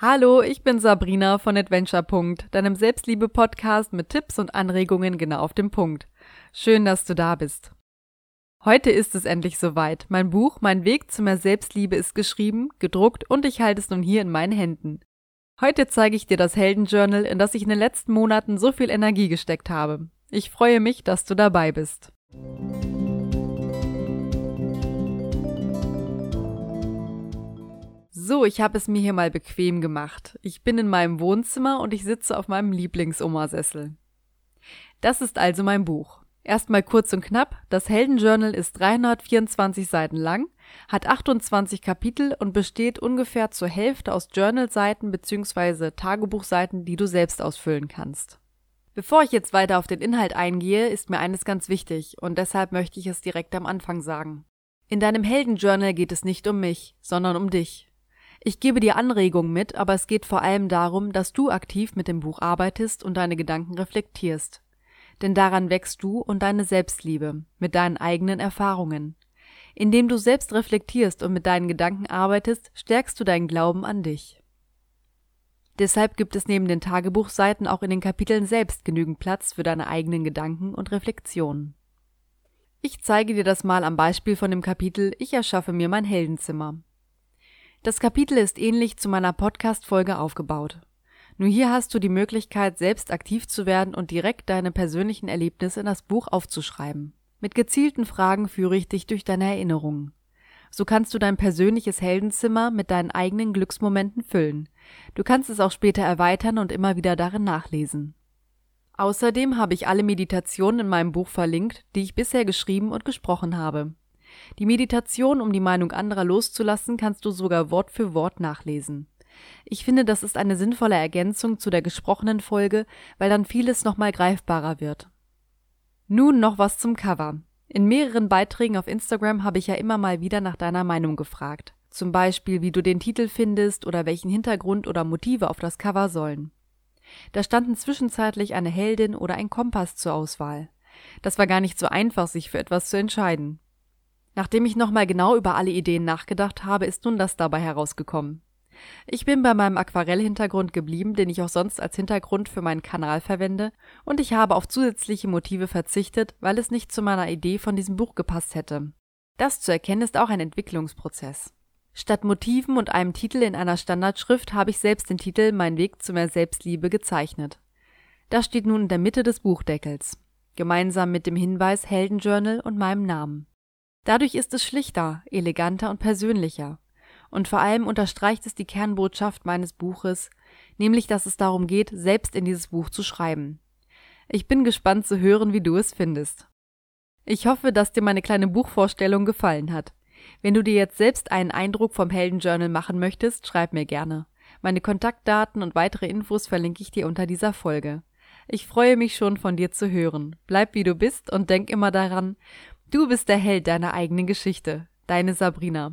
Hallo, ich bin Sabrina von Adventure. deinem Selbstliebe-Podcast mit Tipps und Anregungen genau auf dem Punkt. Schön, dass du da bist. Heute ist es endlich soweit. Mein Buch Mein Weg zu mehr Selbstliebe ist geschrieben, gedruckt und ich halte es nun hier in meinen Händen. Heute zeige ich dir das Heldenjournal, in das ich in den letzten Monaten so viel Energie gesteckt habe. Ich freue mich, dass du dabei bist. So, ich habe es mir hier mal bequem gemacht. Ich bin in meinem Wohnzimmer und ich sitze auf meinem Lieblingsomasessel. Das ist also mein Buch. Erstmal kurz und knapp, das Heldenjournal ist 324 Seiten lang, hat 28 Kapitel und besteht ungefähr zur Hälfte aus Journalseiten bzw. Tagebuchseiten, die du selbst ausfüllen kannst. Bevor ich jetzt weiter auf den Inhalt eingehe, ist mir eines ganz wichtig und deshalb möchte ich es direkt am Anfang sagen. In deinem Heldenjournal geht es nicht um mich, sondern um dich. Ich gebe dir Anregungen mit, aber es geht vor allem darum, dass du aktiv mit dem Buch arbeitest und deine Gedanken reflektierst. Denn daran wächst du und deine Selbstliebe, mit deinen eigenen Erfahrungen. Indem du selbst reflektierst und mit deinen Gedanken arbeitest, stärkst du deinen Glauben an dich. Deshalb gibt es neben den Tagebuchseiten auch in den Kapiteln selbst genügend Platz für deine eigenen Gedanken und Reflexionen. Ich zeige dir das mal am Beispiel von dem Kapitel Ich erschaffe mir mein Heldenzimmer. Das Kapitel ist ähnlich zu meiner Podcast-Folge aufgebaut. Nur hier hast du die Möglichkeit, selbst aktiv zu werden und direkt deine persönlichen Erlebnisse in das Buch aufzuschreiben. Mit gezielten Fragen führe ich dich durch deine Erinnerungen. So kannst du dein persönliches Heldenzimmer mit deinen eigenen Glücksmomenten füllen. Du kannst es auch später erweitern und immer wieder darin nachlesen. Außerdem habe ich alle Meditationen in meinem Buch verlinkt, die ich bisher geschrieben und gesprochen habe. Die Meditation, um die Meinung anderer loszulassen, kannst du sogar Wort für Wort nachlesen. Ich finde, das ist eine sinnvolle Ergänzung zu der gesprochenen Folge, weil dann vieles nochmal greifbarer wird. Nun noch was zum Cover. In mehreren Beiträgen auf Instagram habe ich ja immer mal wieder nach deiner Meinung gefragt. Zum Beispiel, wie du den Titel findest oder welchen Hintergrund oder Motive auf das Cover sollen. Da standen zwischenzeitlich eine Heldin oder ein Kompass zur Auswahl. Das war gar nicht so einfach, sich für etwas zu entscheiden. Nachdem ich nochmal genau über alle Ideen nachgedacht habe, ist nun das dabei herausgekommen. Ich bin bei meinem Aquarellhintergrund geblieben, den ich auch sonst als Hintergrund für meinen Kanal verwende, und ich habe auf zusätzliche Motive verzichtet, weil es nicht zu meiner Idee von diesem Buch gepasst hätte. Das zu erkennen ist auch ein Entwicklungsprozess. Statt Motiven und einem Titel in einer Standardschrift habe ich selbst den Titel Mein Weg zu mehr Selbstliebe gezeichnet. Das steht nun in der Mitte des Buchdeckels, gemeinsam mit dem Hinweis Heldenjournal und meinem Namen. Dadurch ist es schlichter, eleganter und persönlicher. Und vor allem unterstreicht es die Kernbotschaft meines Buches, nämlich dass es darum geht, selbst in dieses Buch zu schreiben. Ich bin gespannt zu hören, wie du es findest. Ich hoffe, dass dir meine kleine Buchvorstellung gefallen hat. Wenn du dir jetzt selbst einen Eindruck vom Heldenjournal machen möchtest, schreib mir gerne. Meine Kontaktdaten und weitere Infos verlinke ich dir unter dieser Folge. Ich freue mich schon von dir zu hören. Bleib wie du bist und denk immer daran, Du bist der Held deiner eigenen Geschichte, deine Sabrina.